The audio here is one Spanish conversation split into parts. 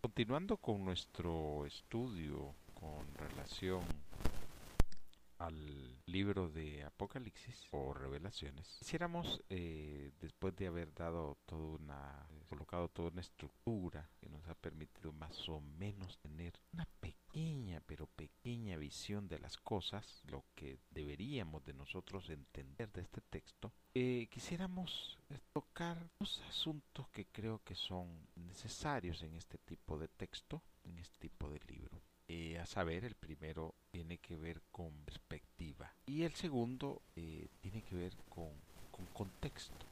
Continuando con nuestro estudio con relación al libro de Apocalipsis o Revelaciones, quisiéramos, eh, después de haber dado toda una, colocado toda una estructura que nos ha permitido más o menos tener una pequeña, pero pequeña visión de las cosas, lo que deberíamos de nosotros entender de este texto, eh, quisiéramos tocar dos asuntos que creo que son necesarios en este tipo de texto, en este tipo de libro. Eh, a saber, el primero tiene que ver con perspectiva y el segundo eh, tiene que ver con, con, contexto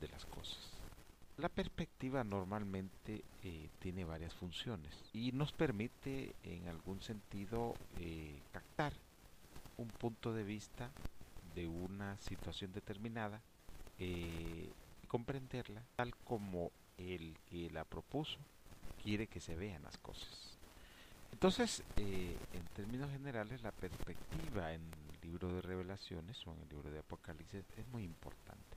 de las cosas. La perspectiva normalmente eh, tiene varias funciones y nos permite en algún sentido captar un punto de vista de una situación determinada y comprenderla tal como el que la propuso quiere que se vean las cosas. Entonces, eh, en términos generales, la perspectiva en el libro de revelaciones o en el libro de Apocalipsis es muy importante.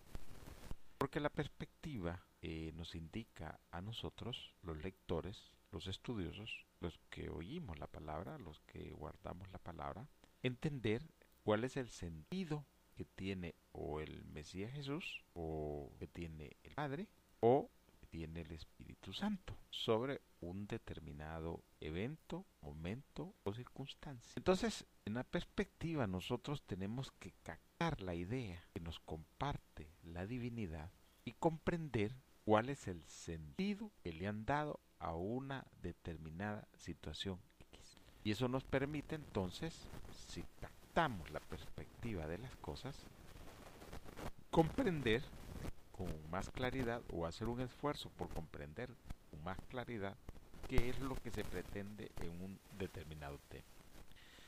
Porque la perspectiva eh, nos indica a nosotros, los lectores, los estudiosos, los que oímos la palabra, los que guardamos la palabra, entender cuál es el sentido que tiene o el Mesías Jesús, o que tiene el Padre, o que tiene el Espíritu Santo sobre un determinado evento, momento o circunstancia. Entonces, en la perspectiva nosotros tenemos que captar la idea que nos comparte la divinidad y comprender cuál es el sentido que le han dado a una determinada situación. Y eso nos permite entonces, si captamos la perspectiva de las cosas, comprender con más claridad o hacer un esfuerzo por comprender con más claridad qué es lo que se pretende en un determinado tema.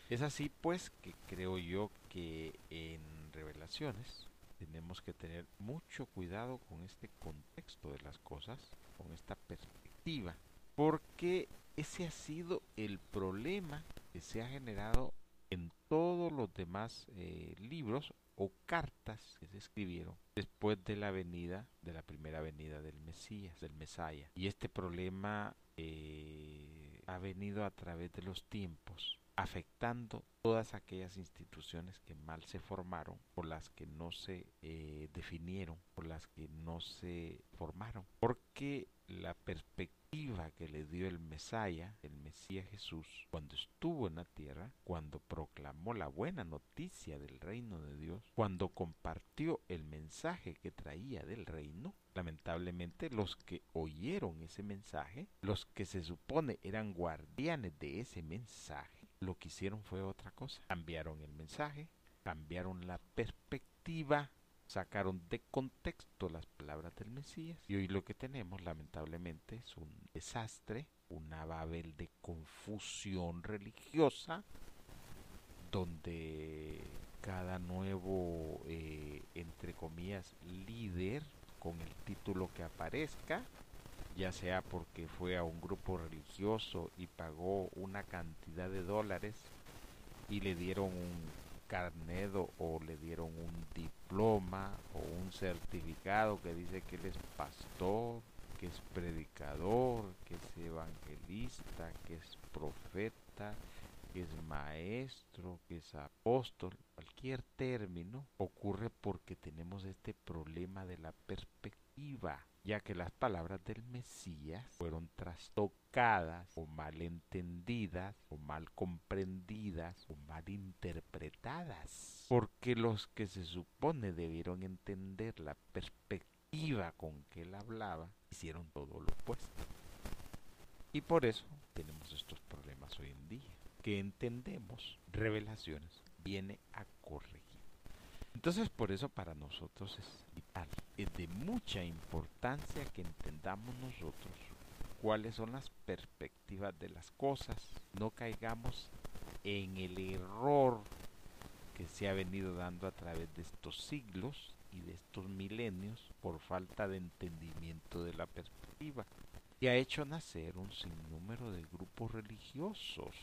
Es así pues que creo yo que en revelaciones tenemos que tener mucho cuidado con este contexto de las cosas, con esta perspectiva, porque ese ha sido el problema que se ha generado en todos los demás eh, libros o cartas que se escribieron después de la venida, de la primera venida del Mesías, del Mesaya. Y este problema eh, ha venido a través de los tiempos afectando todas aquellas instituciones que mal se formaron, por las que no se eh, definieron, por las que no se formaron, porque la perspectiva que le dio el Mesaya, el Mesías Jesús, cuando estuvo en la tierra, cuando proclamó la buena noticia del reino de Dios, cuando compartió el mensaje que traía del reino, lamentablemente los que oyeron ese mensaje, los que se supone eran guardianes de ese mensaje, lo que hicieron fue otra cosa. Cambiaron el mensaje, cambiaron la perspectiva, sacaron de contexto las palabras del Mesías y hoy lo que tenemos lamentablemente es un desastre, una babel de confusión religiosa donde cada nuevo, eh, entre comillas, líder con el título que aparezca, ya sea porque fue a un grupo religioso y pagó una cantidad de dólares y le dieron un carnedo o le dieron un diploma o un certificado que dice que él es pastor, que es predicador, que es evangelista, que es profeta, que es maestro, que es apóstol, cualquier término ocurre porque tenemos este problema de la perspectiva, ya que las palabras del Mesías fueron trastocadas o mal entendidas o mal comprendidas o mal interpretadas, porque los que se supone debieron entender la perspectiva con que él hablaba hicieron todo lo opuesto. Y por eso tenemos estos problemas hoy en día que entendemos revelaciones viene a corregir. Entonces por eso para nosotros es vital, es de mucha importancia que entendamos nosotros cuáles son las perspectivas de las cosas, no caigamos en el error que se ha venido dando a través de estos siglos y de estos milenios por falta de entendimiento de la perspectiva. Y ha hecho nacer un sinnúmero de grupos religiosos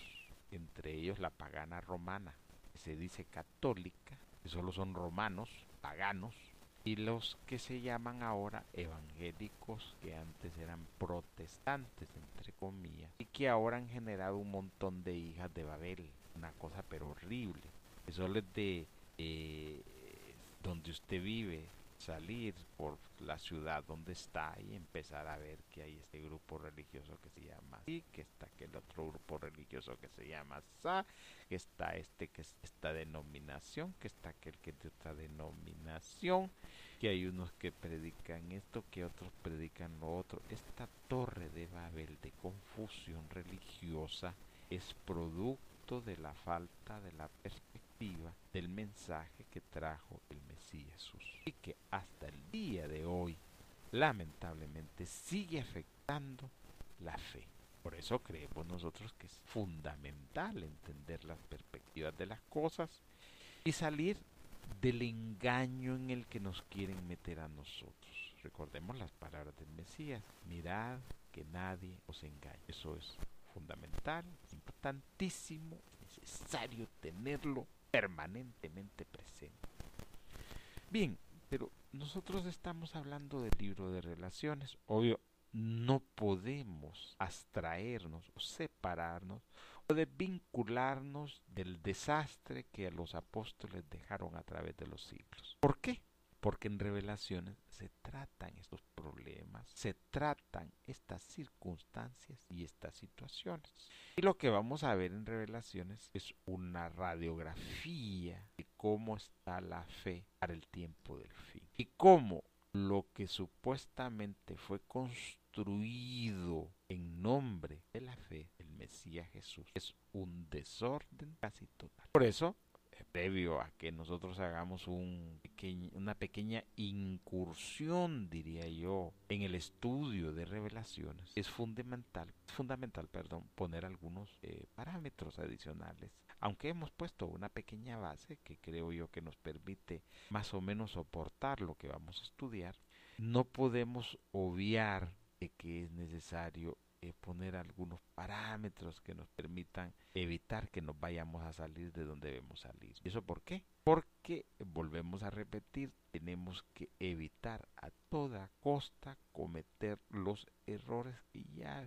entre ellos la pagana romana, que se dice católica, que solo son romanos, paganos, y los que se llaman ahora evangélicos, que antes eran protestantes, entre comillas, y que ahora han generado un montón de hijas de Babel, una cosa pero horrible. Eso es de eh, donde usted vive, salir por la ciudad donde está y empezar a ver que hay este grupo religioso que se llama así, que está aquel otro grupo religioso que se llama Sa, que está este que es esta denominación, que está aquel que es de otra denominación, que hay unos que predican esto, que otros predican lo otro. Esta torre de Babel de confusión religiosa es producto de la falta de la perspectiva del mensaje que trajo el Mesías Jesús y que hasta el día de hoy lamentablemente sigue afectando la fe. Por eso creemos nosotros que es fundamental entender las perspectivas de las cosas y salir del engaño en el que nos quieren meter a nosotros. Recordemos las palabras del Mesías, mirad que nadie os engañe. Eso es fundamental, importantísimo, necesario tenerlo permanentemente presente. Bien, pero nosotros estamos hablando del libro de relaciones. Obvio, no podemos abstraernos o separarnos o desvincularnos del desastre que los apóstoles dejaron a través de los siglos. ¿Por qué? Porque en revelaciones se tratan estos problemas, se tratan estas circunstancias y estas situaciones. Y lo que vamos a ver en revelaciones es una radiografía de cómo está la fe para el tiempo del fin. Y cómo lo que supuestamente fue construido en nombre de la fe, el Mesías Jesús, es un desorden casi total. Por eso previo a que nosotros hagamos un una pequeña incursión, diría yo, en el estudio de revelaciones, es fundamental, fundamental, perdón, poner algunos eh, parámetros adicionales. Aunque hemos puesto una pequeña base que creo yo que nos permite más o menos soportar lo que vamos a estudiar, no podemos obviar de que es necesario eh, poner algunos parámetros que nos permitan evitar que nos vayamos a salir de donde debemos salir. ¿Y eso por qué? Porque, volvemos a repetir, tenemos que evitar a toda costa cometer los errores que ya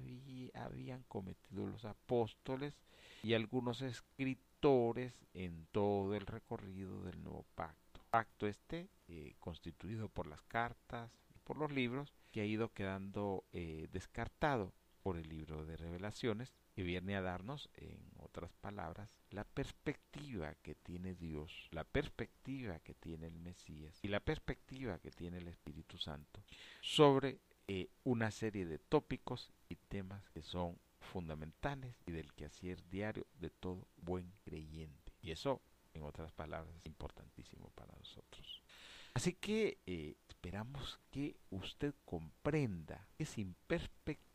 habían cometido los apóstoles y algunos escritores en todo el recorrido del nuevo pacto. Pacto este eh, constituido por las cartas y por los libros que ha ido quedando eh, descartado el libro de revelaciones que viene a darnos, en otras palabras, la perspectiva que tiene Dios, la perspectiva que tiene el Mesías y la perspectiva que tiene el Espíritu Santo sobre eh, una serie de tópicos y temas que son fundamentales y del quehacer diario de todo buen creyente. Y eso, en otras palabras, es importantísimo para nosotros. Así que eh, esperamos que usted comprenda que sin perspectiva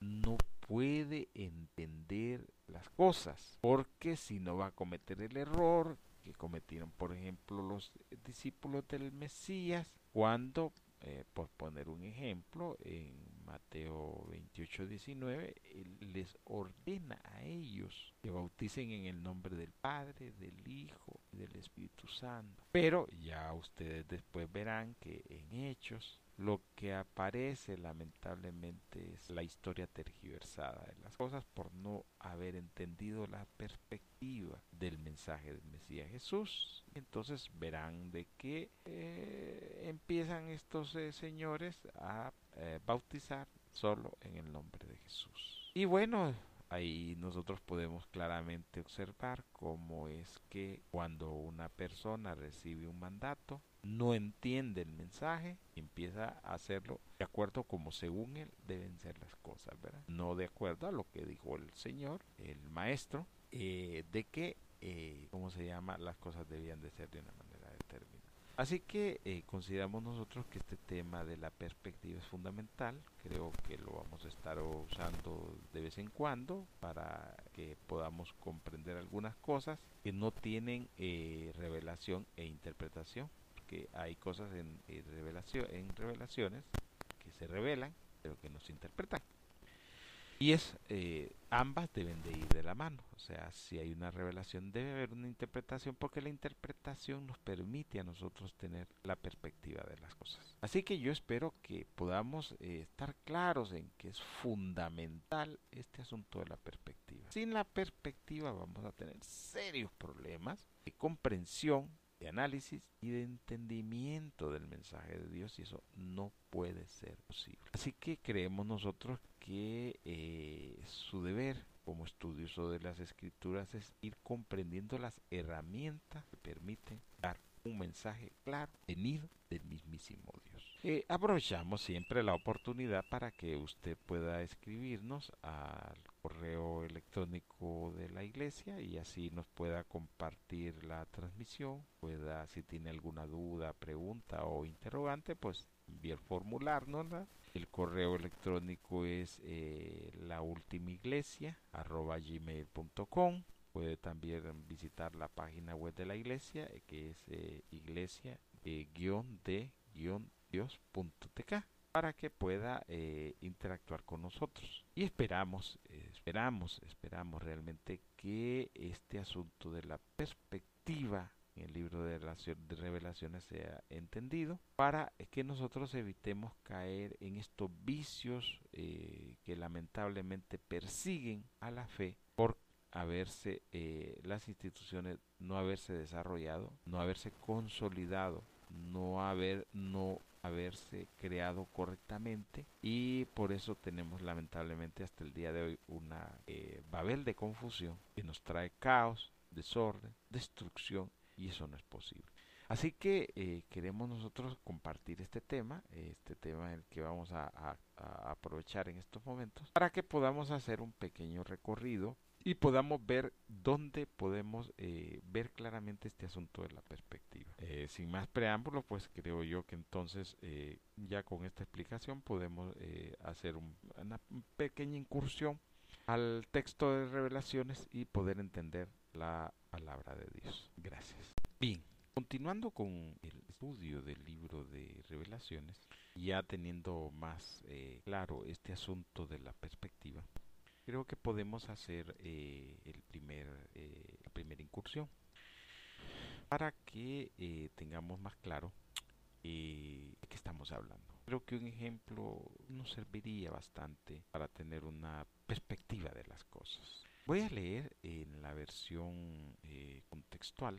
no puede entender las cosas, porque si no va a cometer el error que cometieron, por ejemplo, los discípulos del Mesías, cuando, eh, por poner un ejemplo, en Mateo 28, 19, les ordena a ellos que bauticen en el nombre del Padre, del Hijo y del Espíritu Santo. Pero ya ustedes después verán que en Hechos lo que aparece lamentablemente es la historia tergiversada de las cosas por no haber entendido la perspectiva del mensaje del Mesías Jesús. Entonces verán de que eh, empiezan estos eh, señores a eh, bautizar solo en el nombre de Jesús. Y bueno, ahí nosotros podemos claramente observar cómo es que cuando una persona recibe un mandato, no entiende el mensaje, empieza a hacerlo de acuerdo como según él deben ser las cosas, ¿verdad? No de acuerdo a lo que dijo el Señor, el Maestro, eh, de que, eh, ¿cómo se llama? Las cosas debían de ser de una manera. Así que eh, consideramos nosotros que este tema de la perspectiva es fundamental. Creo que lo vamos a estar usando de vez en cuando para que podamos comprender algunas cosas que no tienen revelación e interpretación que hay cosas en, revelación, en revelaciones que se revelan, pero que no se interpretan. Y es, eh, ambas deben de ir de la mano. O sea, si hay una revelación, debe haber una interpretación, porque la interpretación nos permite a nosotros tener la perspectiva de las cosas. Así que yo espero que podamos eh, estar claros en que es fundamental este asunto de la perspectiva. Sin la perspectiva vamos a tener serios problemas de comprensión de análisis y de entendimiento del mensaje de Dios y eso no puede ser posible. Así que creemos nosotros que eh, su deber como estudioso de las escrituras es ir comprendiendo las herramientas que permiten dar un mensaje claro, venido del mismísimo Dios. Eh, aprovechamos siempre la oportunidad para que usted pueda escribirnos al correo electrónico de la iglesia y así nos pueda compartir la transmisión, pueda si tiene alguna duda, pregunta o interrogante, pues enviar formularnos. El correo electrónico es eh, la última iglesia gmail.com. Puede también visitar la página web de la iglesia eh, que es eh, iglesia de dios.tk para que pueda eh, interactuar con nosotros. Y esperamos, esperamos, esperamos realmente que este asunto de la perspectiva el libro de, revelaciones sea entendido para que nosotros evitemos caer en estos vicios eh, que lamentablemente persiguen a la fe por haberse eh, las instituciones no haberse desarrollado no haberse consolidado no haber no haberse creado correctamente y por eso tenemos lamentablemente hasta el día de hoy una eh, babel de confusión que nos trae caos, desorden, destrucción y eso no es posible. Así que eh, queremos nosotros compartir este tema, este tema el que vamos a, aprovechar en estos momentos, para que podamos hacer un pequeño recorrido y podamos ver dónde podemos eh, ver claramente este asunto de la perspectiva. Eh, sin más preámbulos, pues creo yo que entonces ya con esta explicación podemos hacer una pequeña incursión al texto de revelaciones y poder entender la palabra de Dios. Gracias. Bien, continuando con el estudio del libro de revelaciones, ya teniendo más eh, claro este asunto de la perspectiva, creo que podemos hacer eh, el primer, eh, la primera incursión para que tengamos más claro de qué estamos hablando. Creo que un ejemplo nos serviría bastante para tener una perspectiva de las cosas. Voy a leer en la versión eh, contextual,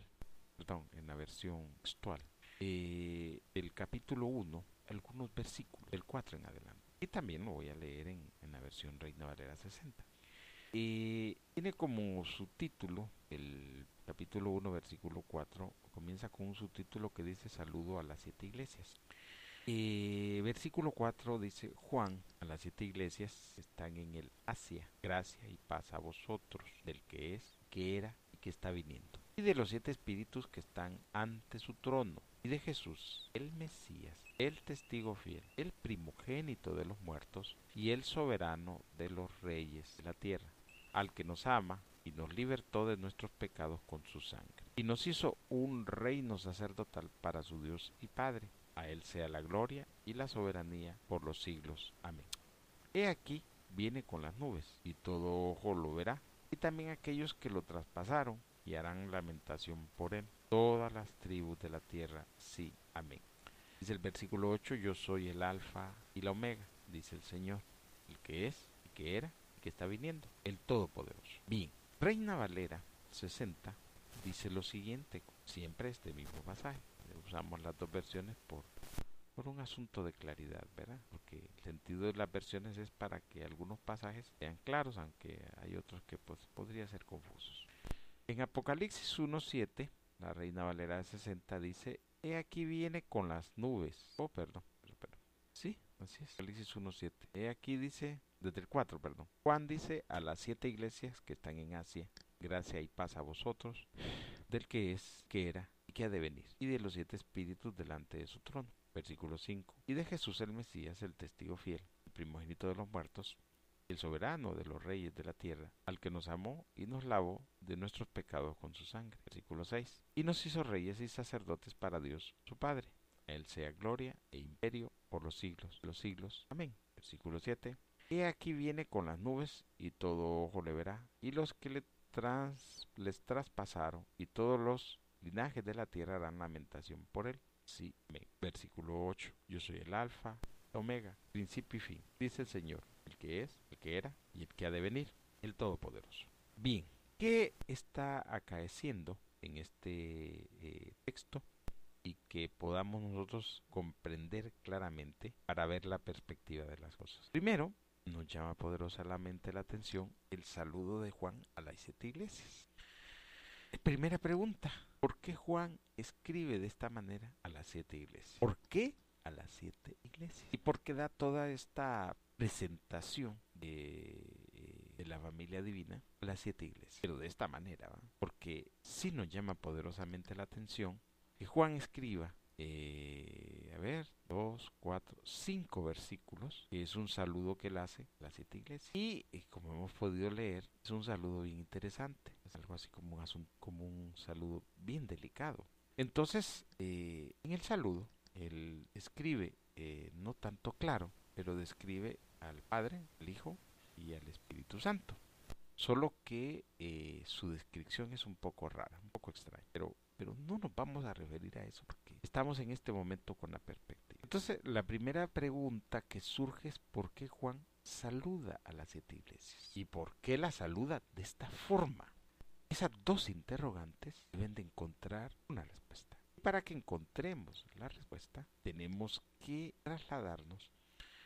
perdón, en la versión textual, eh, el capítulo 1, algunos versículos, del 4 en adelante. Y también lo voy a leer en, la versión Reina Valera 60. Eh, tiene como subtítulo, el capítulo 1, versículo 4, comienza con un subtítulo que dice Saludo a las siete iglesias. Eh, versículo 4 dice, Juan, a las siete iglesias están en el Asia, gracia y paz a vosotros, del que es, que era y que está viniendo. Y de los siete espíritus que están ante su trono, y de Jesús, el Mesías, el testigo fiel, el primogénito de los muertos, y el soberano de los reyes de la tierra, al que nos ama y nos libertó de nuestros pecados con su sangre, y nos hizo un reino sacerdotal para su Dios y Padre a Él sea la gloria y la soberanía por los siglos. Amén. He aquí viene con las nubes, y todo ojo lo verá, y también aquellos que lo traspasaron, y harán lamentación por él. Todas las tribus de la tierra, sí. Amén. Dice el versículo 8, yo soy el alfa y la omega, dice el Señor, el que es, el que era, y que está viniendo, el Todopoderoso. Bien, Reina Valera 60 dice lo siguiente, siempre este mismo pasaje usamos las dos versiones por, por un asunto de claridad, ¿verdad? Porque el sentido de las versiones es para que algunos pasajes sean claros, aunque hay otros que pues, podrían ser confusos. En Apocalipsis 1.7, la Reina Valera de 60 dice, He aquí viene con las nubes. Oh, perdón, perdón. Sí, así es. Apocalipsis 1.7. He aquí dice, desde el 4, perdón. Juan dice a las siete iglesias que están en Asia, gracia y paz a vosotros, del que es, que era que ha de venir, y de los siete espíritus delante de su trono. Versículo 5. Y de Jesús el Mesías, el testigo fiel, el primogénito de los muertos, el soberano de los reyes de la tierra, al que nos amó y nos lavó de nuestros pecados con su sangre. Versículo 6. Y nos hizo reyes y sacerdotes para Dios, su Padre. Él sea gloria e imperio por los siglos de los siglos. Amén. Versículo 7. He aquí viene con las nubes y todo ojo le verá. Y los que le trans, les traspasaron y todos los linajes de la tierra harán lamentación por él. Sí, versículo 8. Yo soy el alfa, omega, principio y fin, dice el Señor, el que es, el que era y el que ha de venir, el Todopoderoso. Bien, ¿qué está acaeciendo en este eh, texto? y que podamos nosotros comprender claramente para ver la perspectiva de las cosas. Primero, nos llama poderosamente la atención el saludo de Juan a las siete iglesias. Primera pregunta, ¿por qué Juan escribe de esta manera a las siete iglesias? ¿Por qué a las siete iglesias? ¿Y por qué da toda esta presentación de, de la familia divina a las siete iglesias? Pero de esta manera, porque sí nos llama poderosamente la atención que Juan escriba, eh, a ver, dos, cuatro, cinco versículos, es un saludo que él hace a las siete iglesias. Y eh, como hemos podido leer, es un saludo bien interesante, es algo así como un, como un saludo bien delicado. Entonces, eh, en el saludo, él escribe, no tanto claro, pero describe al Padre, al Hijo y al Espíritu Santo. Solo que su descripción es un poco rara, un poco extraña. Pero pero no nos vamos a referir a eso porque estamos en este momento con la perspectiva. Entonces, la primera pregunta que surge es ¿por qué Juan saluda a las siete iglesias? ¿Y por qué la saluda de esta forma? Esas dos interrogantes deben de encontrar una respuesta. Para que encontremos la respuesta, tenemos que trasladarnos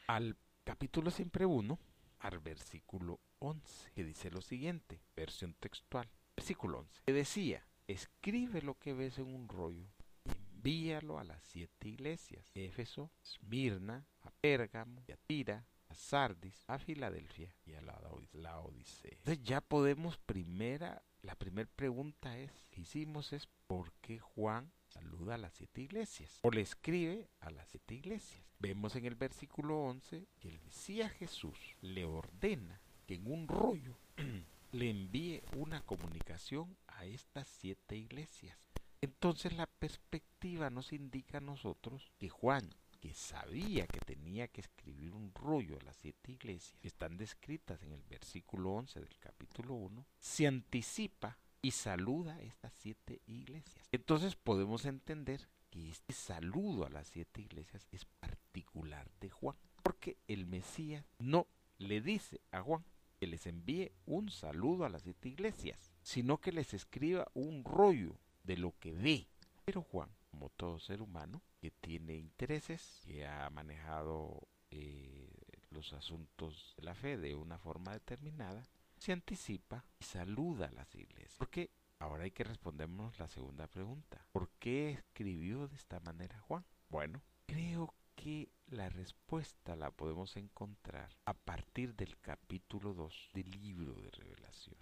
al capítulo siempre uno, al versículo 11, que dice lo siguiente, versión textual. Versículo 11, que decía, escribe lo que ves en un rollo y envíalo a las siete iglesias, Éfeso, Esmirna, a Pérgamo, a Tira, a Sardis, a Filadelfia y a la, Odisea. Entonces ya podemos primera, la primera pregunta es, que hicimos es ¿por qué Juan saluda a las siete iglesias? O le escribe a las siete iglesias. Vemos en el versículo 11 que el Mesías Jesús le ordena que en un rollo le envíe una comunicación a estas siete iglesias. Entonces la perspectiva nos indica a nosotros que Juan, que sabía que tenía que escribir un rollo a las siete iglesias, están descritas en el versículo 11 del capítulo 1, se anticipa y saluda a estas siete iglesias. Entonces podemos entender que este saludo a las siete iglesias es particular de Juan, porque el Mesías no le dice a Juan, que les envíe un saludo a las siete iglesias, sino que les escriba un rollo de lo que ve. Pero Juan, como todo ser humano, que tiene intereses, que ha manejado eh, los asuntos de la fe de una forma determinada, se anticipa y saluda a las iglesias. Porque ahora hay que respondernos la segunda pregunta. ¿Por qué escribió de esta manera Juan? Bueno, creo que la respuesta la podemos encontrar a partir del capítulo 2 del libro de.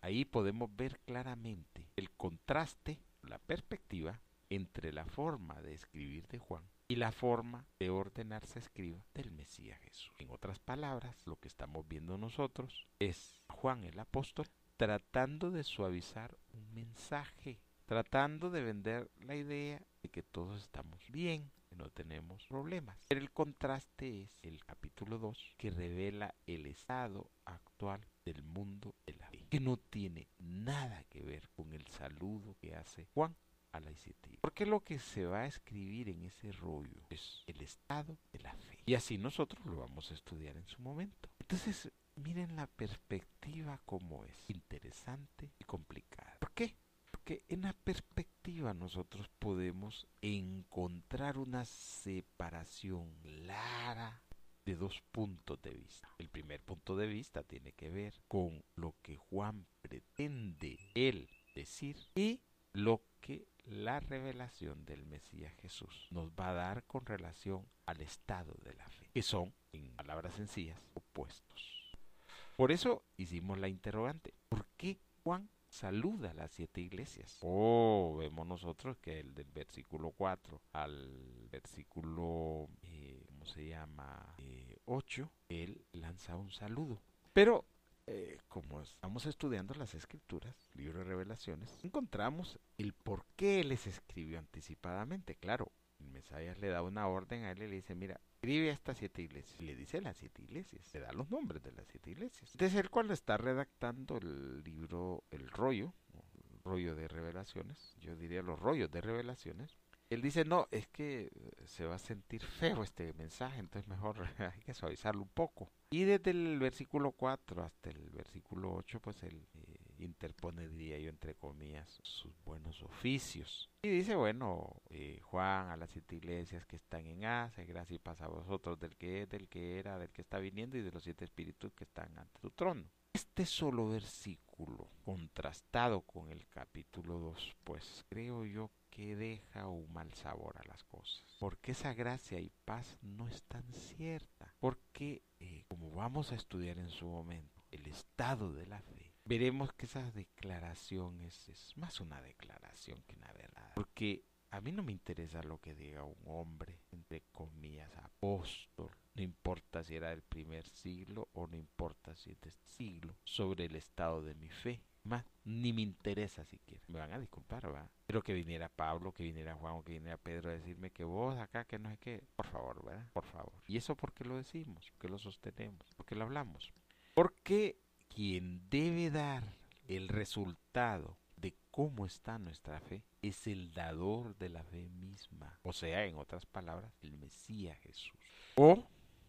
Ahí podemos ver claramente el contraste, la perspectiva entre la forma de escribir de Juan y la forma de ordenarse escriba del Mesías Jesús. En otras palabras, lo que estamos viendo nosotros es Juan el apóstol tratando de suavizar un mensaje, tratando de vender la idea de que todos estamos bien, no tenemos problemas. Pero el contraste es el capítulo 2 que revela el estado actual del mundo que no tiene nada que ver con el saludo que hace Juan a la ICT. Porque lo que se va a escribir en ese rollo es el estado de la fe. Y así nosotros lo vamos a estudiar en su momento. Entonces, miren la perspectiva como es interesante y complicada. ¿Por qué? Porque en la perspectiva nosotros podemos encontrar una separación clara de dos puntos de vista. El primer punto de vista tiene que ver con lo que Juan pretende él decir y lo que la revelación del Mesías Jesús nos va a dar con relación al estado de la fe, que son, en palabras sencillas, opuestos. Por eso hicimos la interrogante, ¿por qué Juan saluda a las siete iglesias. Oh, vemos nosotros que el del versículo 4 al versículo, eh, ¿cómo se llama? 8, eh, él lanza un saludo. Pero eh, como estamos estudiando las escrituras, libro de revelaciones, encontramos el por qué les escribió anticipadamente. Claro, el Mesías le da una orden a él y le dice, mira, escribe a estas siete iglesias. Le dice las siete iglesias. Le da los nombres de las siete iglesias. Entonces él cuando está redactando el libro, el rollo, el rollo de revelaciones, yo diría los rollos de revelaciones, él dice, no, es que eh, se va a sentir feo este mensaje, entonces mejor hay que suavizarlo un poco. Y desde el versículo 4 hasta el versículo 8, pues él eh, interpone, diría yo, entre comillas, sus buenos oficios. Y dice, bueno, eh, Juan, a las siete iglesias que están en Asia, gracias y paz a vosotros, del que es, del que era, del que está viniendo y de los siete espíritus que están ante tu trono. Este solo versículo, contrastado con el capítulo 2, pues creo yo que deja un mal sabor a las cosas. Porque esa gracia y paz no es tan cierta. Porque, eh, como vamos a estudiar en su momento, el estado de la fe, veremos que esa declaración es, más una declaración que una verdad. Porque a mí no me interesa lo que diga un hombre, entre comillas, apóstol. No importa si era del primer siglo o no importa si es de este siglo, sobre el estado de mi fe más, ni me interesa siquiera. Van a disculpar, ¿va? Pero que viniera Pablo, que viniera Juan o que viniera Pedro a decirme que vos acá, que no es que, por favor, ¿verdad? Por favor. ¿Y eso por qué lo decimos? ¿Por qué lo sostenemos? ¿Por qué lo hablamos? Porque quien debe dar el resultado de cómo está nuestra fe es el dador de la fe misma. O sea, en otras palabras, el Mesías Jesús. O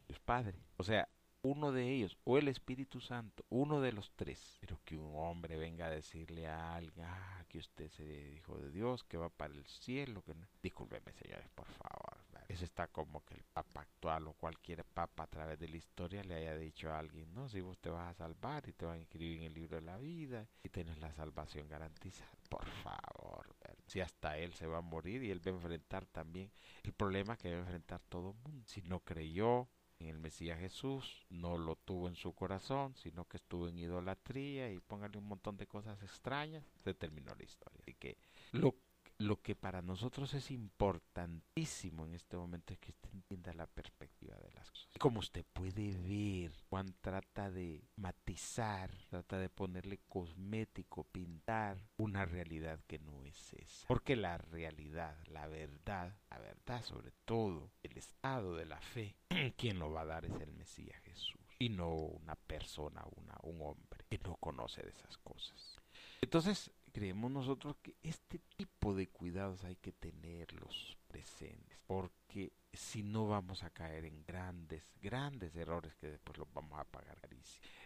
Dios Padre. O sea, uno de ellos, o el Espíritu Santo, uno de los tres. Que un hombre venga a decirle a alguien, ah, que usted se hijo de Dios, que va para el cielo, que no. Discúlpeme, señores, por favor. Eso está como que el papa actual o cualquier papa a través de la historia le haya dicho a alguien, no, si vos te vas a salvar y te van a inscribir en el libro de la vida y tienes la salvación garantizada. Por favor, si hasta él se va a morir y él va a enfrentar también el problema que va a enfrentar todo el mundo. Si no creyó, en el Mesías Jesús, no lo tuvo en su corazón, sino que estuvo en idolatría y póngale un montón de cosas extrañas, se terminó la historia. Así que lo lo que para nosotros es importantísimo en este momento es que usted entienda la perspectiva de las cosas. Como usted puede ver, Juan trata de matizar, trata de ponerle cosmético, pintar una realidad que no es esa. Porque la realidad, la verdad, la verdad sobre todo, el estado de la fe, quien lo va a dar es el Mesías Jesús. Y no una persona, una, un hombre que no conoce de esas cosas. Entonces, creemos nosotros que este tipo de cuidados hay que tenerlos presentes, porque si no vamos a caer en grandes, grandes errores que después los vamos a pagar.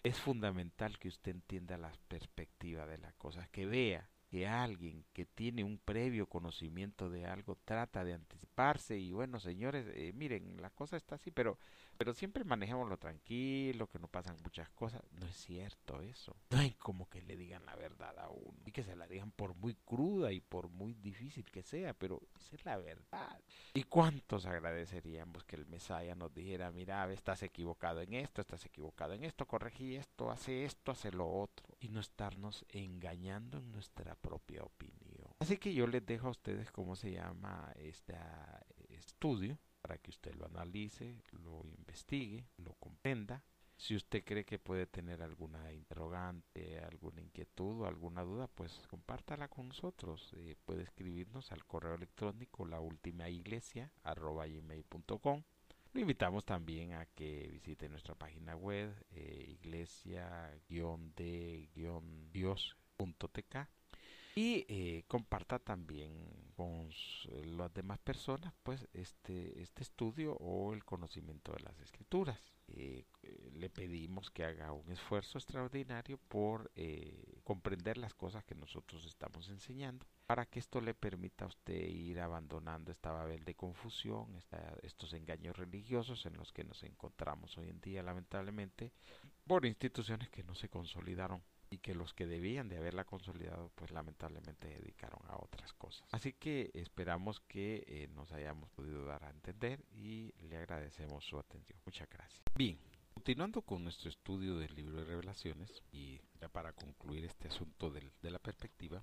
Es fundamental que usted entienda la perspectiva de las cosas, que vea que alguien que tiene un previo conocimiento de algo trata de anticiparse y bueno señores eh, miren la cosa está así pero pero siempre manejémoslo tranquilo que no pasan muchas cosas. No es cierto eso. No hay como que le digan la verdad a uno y que se la digan por muy cruda y por muy difícil que sea pero esa es la verdad. Y cuántos agradeceríamos que el Mesaya nos dijera mira estás equivocado en esto estás equivocado en esto corregí esto hace esto hace lo otro y no estarnos engañando en nuestra propia opinión. Así que yo les dejo a ustedes cómo se llama este estudio para que usted lo analice, lo investigue, lo comprenda. Si usted cree que puede tener alguna interrogante, alguna inquietud o alguna duda, pues compártala con nosotros. Eh, puede escribirnos al correo electrónico la última iglesia gmail.com. Lo invitamos también a que visite nuestra página web eh, iglesia-de-dios.tk y eh, comparta también con las demás personas pues este este estudio o el conocimiento de las escrituras. Eh, le pedimos que haga un esfuerzo extraordinario por eh, comprender las cosas que nosotros estamos enseñando para que esto le permita a usted ir abandonando esta babel de confusión estos engaños religiosos en los que nos encontramos hoy en día lamentablemente por instituciones que no se consolidaron y que los que debían de haberla consolidado pues lamentablemente dedicaron a otras cosas. Así que esperamos que eh, nos hayamos podido dar a entender y le agradecemos su atención. Muchas gracias. Bien, continuando con nuestro estudio del libro de revelaciones y ya para concluir este asunto del, de la perspectiva,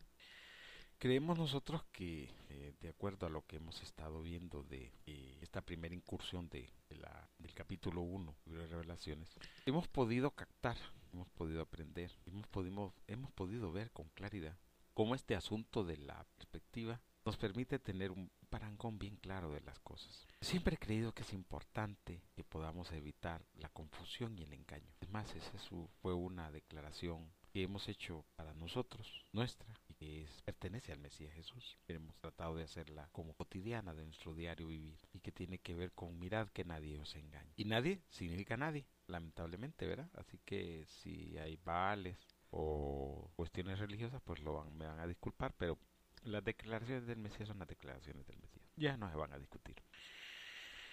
Creemos nosotros que, eh, de acuerdo a lo que hemos estado viendo de eh, esta primera incursión de, la, del capítulo 1 de Revelaciones, hemos podido captar, hemos podido aprender, hemos podido, hemos podido ver con claridad cómo este asunto de la perspectiva nos permite tener un parangón bien claro de las cosas. Siempre he creído que es importante que podamos evitar la confusión y el engaño. Además, esa fue una declaración que hemos hecho para nosotros, nuestra, y que es, pertenece al Mesías Jesús. Hemos tratado de hacerla como cotidiana de nuestro diario vivir y que tiene que ver con mirad que nadie os engañe. Y nadie significa nadie, lamentablemente, ¿verdad? Así que si hay vales o cuestiones religiosas, pues lo van, me van a disculpar, pero las declaraciones del Mesías son las declaraciones del Mesías. Ya no se van a discutir.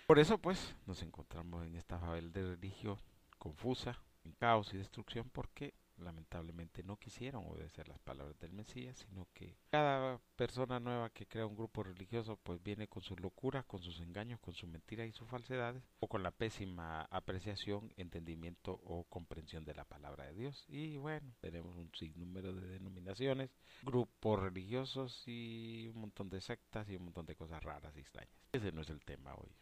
Por eso, pues, nos encontramos en esta fabel de religión confusa, en caos y destrucción, porque lamentablemente no quisieron obedecer las palabras del Mesías, sino que cada persona nueva que crea un grupo religioso pues viene con sus locuras, con sus engaños, con sus mentiras y sus falsedades, o con la pésima apreciación, entendimiento o comprensión de la palabra de Dios. Y bueno, tenemos un sinnúmero de denominaciones, grupos religiosos y un montón de sectas y un montón de cosas raras y extrañas. Ese no es el tema hoy.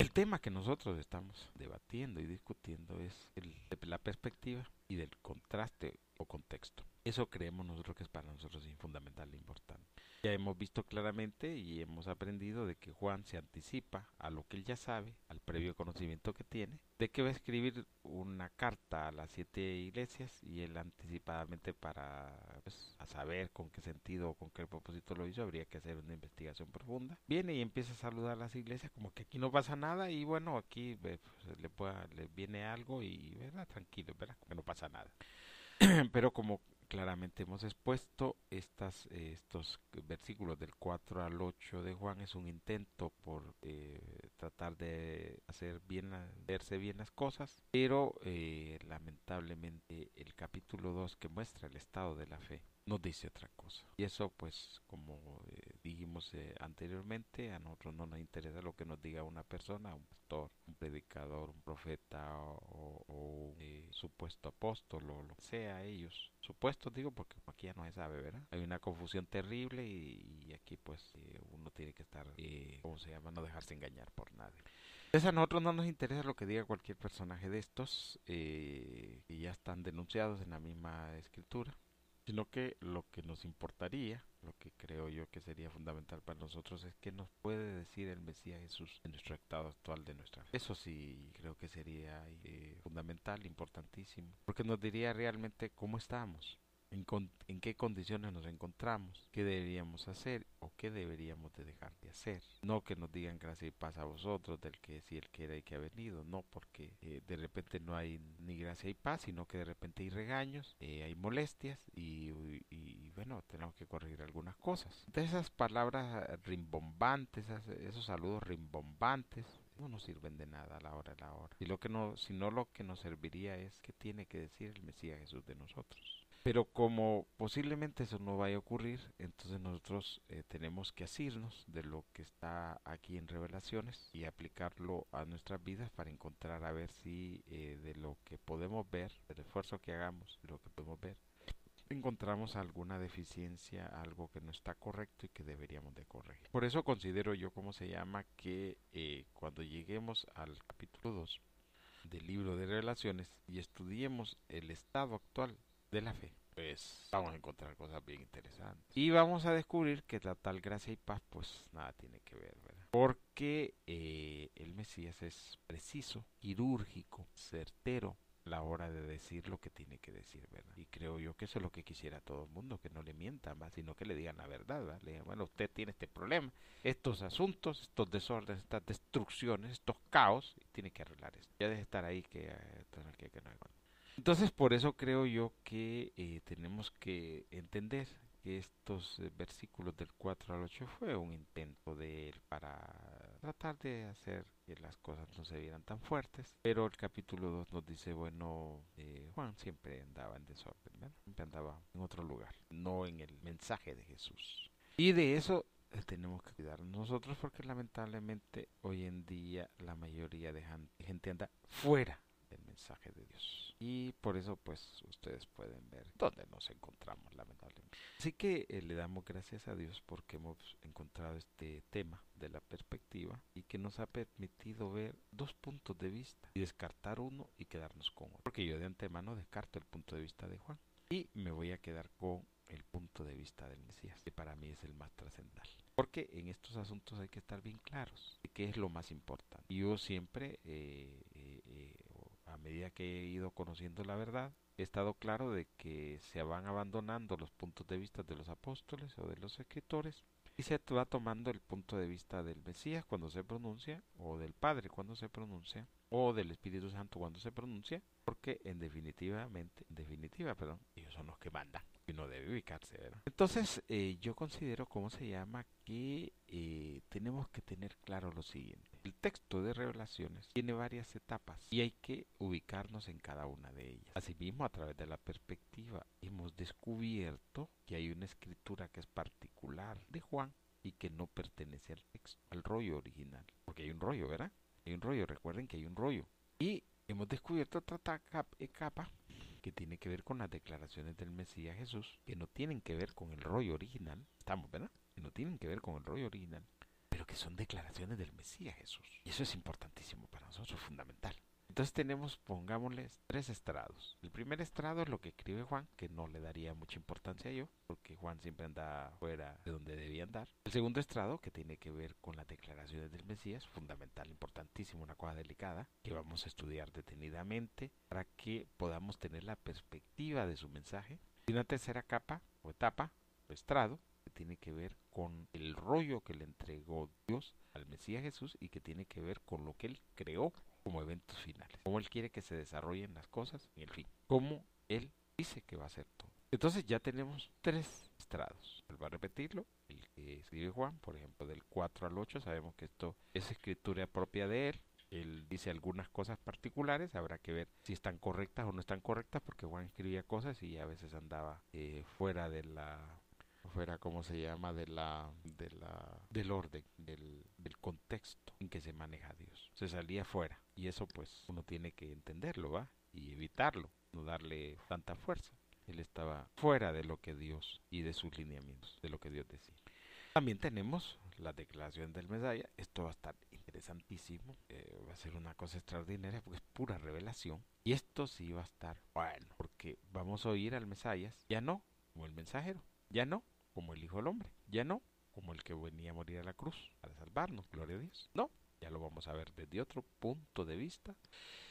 El tema que nosotros estamos debatiendo y discutiendo es el, la perspectiva y del contraste o contexto. Eso creemos nosotros que es para nosotros fundamental e importante. Ya hemos visto claramente y hemos aprendido de que Juan se anticipa a lo que él ya sabe, al previo conocimiento que tiene, de que va a escribir una carta a las siete iglesias y él anticipadamente para pues, a saber con qué sentido o con qué propósito lo hizo, habría que hacer una investigación profunda. Viene y empieza a saludar a las iglesias como que aquí no pasa nada y bueno, aquí pues, le, pueda, le viene algo y ¿verdad? tranquilo, ¿verdad? que no pasa nada. Pero como claramente hemos expuesto estas, estos versículos del 4 al 8 de Juan es un intento por eh, tratar de hacer bien, verse bien las cosas, pero eh, lamentablemente el capítulo 2 que muestra el estado de la fe nos dice otra cosa. Y eso pues como eh, dijimos eh, anteriormente, a nosotros no nos interesa lo que nos diga una persona, un pastor, un predicador, un profeta o, un eh, supuesto apóstol o lo que sea ellos. Supuestos digo porque aquí ya no se sabe, ¿verdad? Hay una confusión terrible y, aquí pues uno tiene que estar, ¿cómo se llama? No dejarse engañar por nadie. Entonces a nosotros no nos interesa lo que diga cualquier personaje de estos que ya están denunciados en la misma escritura sino que lo que nos importaría, lo que creo yo que sería fundamental para nosotros es que nos puede decir el Mesías Jesús en nuestro estado actual de nuestra fe. Eso sí creo que sería eh, fundamental, importantísimo, porque nos diría realmente cómo estamos, en, qué condiciones nos encontramos, qué deberíamos hacer o qué deberíamos de dejar de hacer. No que nos digan gracia y paz a vosotros del que si él quiere y que ha venido, no porque eh, de repente no hay ni gracia y paz, sino que de repente hay regaños, eh, hay molestias y, bueno, tenemos que corregir algunas cosas. De esas palabras rimbombantes, esos saludos rimbombantes, no nos sirven de nada a la hora de la hora. Y lo que no, sino lo que nos serviría es que tiene que decir el Mesías Jesús de nosotros. Pero como posiblemente eso no vaya a ocurrir, entonces nosotros eh, tenemos que asirnos de lo que está aquí en revelaciones y aplicarlo a nuestras vidas para encontrar a ver si eh, de lo que podemos ver, del esfuerzo que hagamos, lo que podemos ver, encontramos alguna deficiencia, algo que no está correcto y que deberíamos de corregir. Por eso considero yo, como se llama, que eh, cuando lleguemos al capítulo 2 del libro de relaciones y estudiemos el estado actual de la fe, pues vamos a encontrar cosas bien interesantes. Y vamos a descubrir que la tal gracia y paz, pues nada tiene que ver, ¿verdad? Porque eh, el Mesías es preciso, quirúrgico, certero la hora de decir lo que tiene que decir, ¿verdad? Y creo yo que eso es lo que quisiera todo el mundo, que no le mientan, más, sino que le digan la verdad, ¿verdad? Le digan, bueno, usted tiene este problema, estos asuntos, estos desórdenes, estas destrucciones, estos caos, y tiene que arreglar esto. Ya de estar ahí que, eh, que, que no entonces por eso creo yo que eh, tenemos que entender que estos eh, versículos del 4 al 8 fue un intento de él para tratar de hacer que las cosas no se vieran tan fuertes. Pero el capítulo 2 nos dice, bueno, eh, Juan siempre andaba en desorden, siempre andaba en otro lugar, no en el mensaje de Jesús. Y de eso tenemos que cuidar nosotros porque lamentablemente hoy en día la mayoría de gente anda fuera del mensaje de Dios y por eso pues ustedes pueden ver dónde nos encontramos lamentablemente. Así que eh, le damos gracias a Dios porque hemos encontrado este tema de la perspectiva y que nos ha permitido ver dos puntos de vista y descartar uno y quedarnos con otro. Porque yo de antemano descarto el punto de vista de Juan y me voy a quedar con el punto de vista del Mesías, que para mí es el más trascendental. Porque en estos asuntos hay que estar bien claros de qué es lo más importante. Yo siempre, eh, medida que he ido conociendo la verdad, he estado claro de que se van abandonando los puntos de vista de los apóstoles o de los escritores y se va tomando el punto de vista del Mesías cuando se pronuncia, o del Padre cuando se pronuncia, o del Espíritu Santo cuando se pronuncia, porque en definitivamente, en definitiva, perdón, ellos son los que mandan debe ubicarse, ¿verdad? Entonces, eh, yo considero, ¿cómo se llama? Que eh, tenemos que tener claro lo siguiente. El texto de revelaciones tiene varias etapas y hay que ubicarnos en cada una de ellas. Asimismo, a través de la perspectiva, hemos descubierto que hay una escritura que es particular de Juan y que no pertenece al texto, al rollo original. Porque hay un rollo, ¿verdad? Hay un rollo, recuerden que hay un rollo. Y hemos descubierto otra eh, capa que tiene que ver con las declaraciones del Mesías Jesús, que no tienen que ver con el rollo original. Estamos, ¿verdad? Que no tienen que ver con el rollo original, pero que son declaraciones del Mesías Jesús. Y eso es importantísimo para nosotros, fundamental. Entonces tenemos, pongámosles, tres estrados. El primer estrado es lo que escribe Juan, que no le daría mucha importancia a yo, porque Juan siempre anda fuera de donde debía andar. El segundo estrado, que tiene que ver con las declaraciones del Mesías, fundamental, importantísimo, una cosa delicada, que vamos a estudiar detenidamente para que podamos tener la perspectiva de su mensaje. Y una tercera capa o etapa o estrado, que tiene que ver con el rollo que le entregó Dios al Mesías Jesús y que tiene que ver con lo que él creó como eventos finales. Cómo él quiere que se desarrollen las cosas y el fin. Cómo él dice que va a ser todo. Entonces ya tenemos tres estrados. Va a repetirlo. El que escribe Juan, por ejemplo, del 4 al 8, sabemos que esto es escritura propia de él. Él dice algunas cosas particulares, habrá que ver si están correctas o no están correctas, porque Juan escribía cosas y a veces andaba eh, fuera de la fuera como se llama de la, de la del orden. del, del contexto en que se maneja Dios. Se salía fuera. Y eso pues uno tiene que entenderlo va y evitarlo no darle tanta fuerza. Él estaba fuera de lo que Dios y de sus lineamientos de lo que Dios decía. También tenemos la declaración del Mesaya esto va a estar interesantísimo. Eh, va a ser una cosa extraordinaria porque es pura revelación. Y esto sí va a estar bueno porque vamos a oír al Mesías ya no como el mensajero ya no como el Hijo del Hombre, ya no como el que venía a morir a la cruz para salvarnos, gloria a Dios. No, ya lo vamos a ver desde otro punto de vista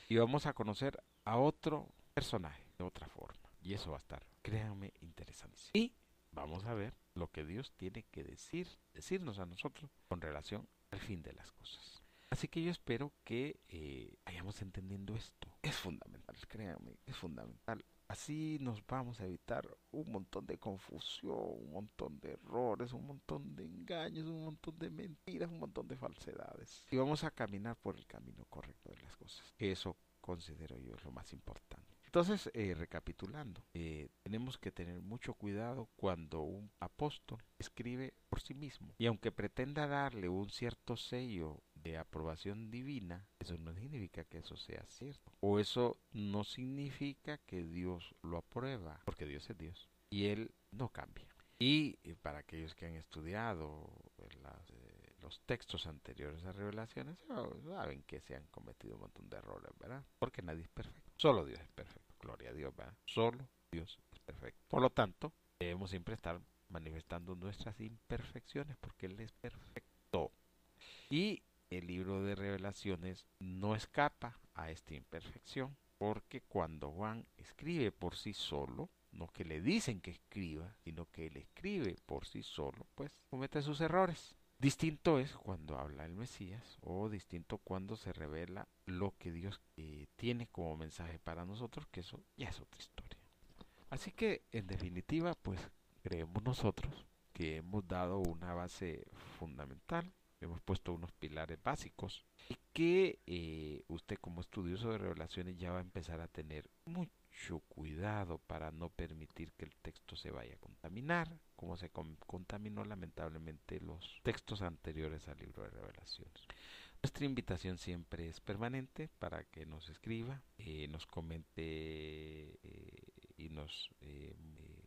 y vamos a conocer a otro personaje de otra forma. Y eso va a estar, créanme, interesantísimo. Y vamos a ver lo que Dios tiene que decir, decirnos a nosotros con relación al fin de las cosas. Así que yo espero que eh, vayamos entendiendo esto. Es fundamental, créanme, es fundamental Así nos vamos a evitar un montón de confusión, un montón de errores, un montón de engaños, un montón de mentiras, un montón de falsedades. Y vamos a caminar por el camino correcto de las cosas. Eso considero yo es lo más importante. Entonces, eh, recapitulando, eh, tenemos que tener mucho cuidado cuando un apóstol escribe por sí mismo. Y aunque pretenda darle un cierto sello de aprobación divina, eso no significa que eso sea cierto. O eso no significa que Dios lo aprueba, porque Dios es Dios y Él no cambia. Y eh, para aquellos que han estudiado pues, eh, los textos anteriores a revelaciones, saben que se han cometido un montón de errores, ¿verdad? Porque nadie es perfecto. Solo Dios es perfecto. Gloria a Dios, ¿verdad? Solo Dios es perfecto. Por lo tanto, debemos siempre estar manifestando nuestras imperfecciones porque Él es perfecto. Y el libro de revelaciones no escapa a esta imperfección, porque cuando Juan escribe por sí solo, no que le dicen que escriba, sino que él escribe por sí solo, pues comete sus errores. Distinto es cuando habla el Mesías o distinto cuando se revela lo que Dios eh, tiene como mensaje para nosotros, que eso ya es otra historia. Así que, en definitiva, pues creemos nosotros que hemos dado una base fundamental hemos puesto unos pilares básicos y que eh, usted como estudioso de revelaciones ya va a empezar a tener mucho cuidado para no permitir que el texto se vaya a contaminar, como se contaminó lamentablemente los textos anteriores al libro de revelaciones. Nuestra invitación siempre es permanente para que nos escriba, eh, nos comente eh, y nos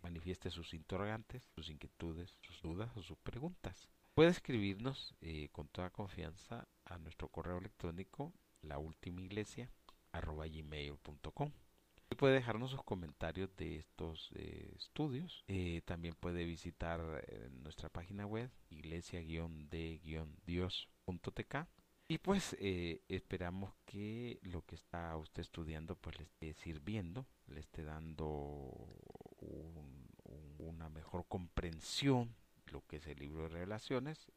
manifieste sus interrogantes, sus inquietudes, sus dudas o sus preguntas. Puede escribirnos eh, con toda confianza a nuestro correo electrónico la Puede dejarnos sus comentarios de estos eh, estudios. Eh, también puede visitar nuestra página web iglesia-de-dios.tk y pues esperamos que lo que está usted estudiando pues le esté sirviendo, le esté dando una mejor comprensión lo que es el libro de revelaciones,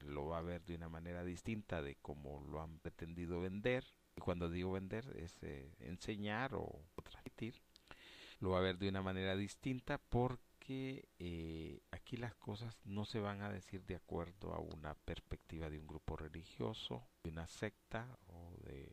lo va a ver de una manera distinta de cómo lo han pretendido vender, y cuando digo vender es eh, enseñar o, transmitir. Lo va a ver de una manera distinta porque eh, aquí las cosas no se van a decir de acuerdo a una perspectiva de un grupo religioso, de una secta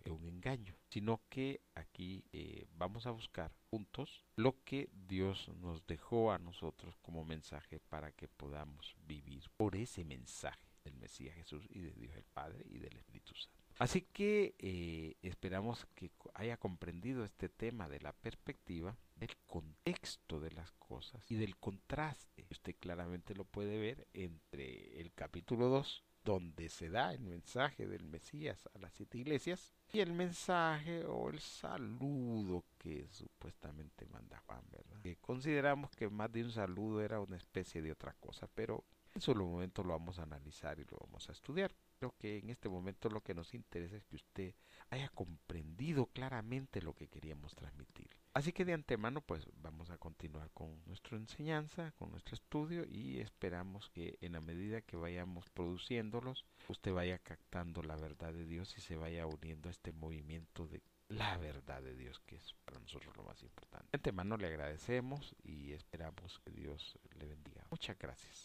un engaño, sino que aquí eh, vamos a buscar juntos lo que Dios nos dejó a nosotros como mensaje para que podamos vivir por ese mensaje del Mesías Jesús y de Dios el Padre y del Espíritu Santo. Así que eh, esperamos que haya comprendido este tema de la perspectiva, del contexto de las cosas y del contraste. Usted claramente lo puede ver entre el capítulo 2, donde se da el mensaje del Mesías a las siete iglesias, y el mensaje o el saludo que supuestamente manda Juan, ¿verdad? Que consideramos que más de un saludo era una especie de otra cosa, pero en solo momento lo vamos a analizar y lo vamos a estudiar. Creo que en este momento lo que nos interesa es que usted haya comprendido claramente lo que queríamos transmitir. Así que de antemano pues continuar con nuestra enseñanza, con nuestro estudio y esperamos que en la medida que vayamos produciéndolos, usted vaya captando la verdad de Dios y se vaya uniendo a este movimiento de la verdad de Dios, que es para nosotros lo más importante. De antemano le agradecemos y esperamos que Dios le bendiga. Muchas gracias.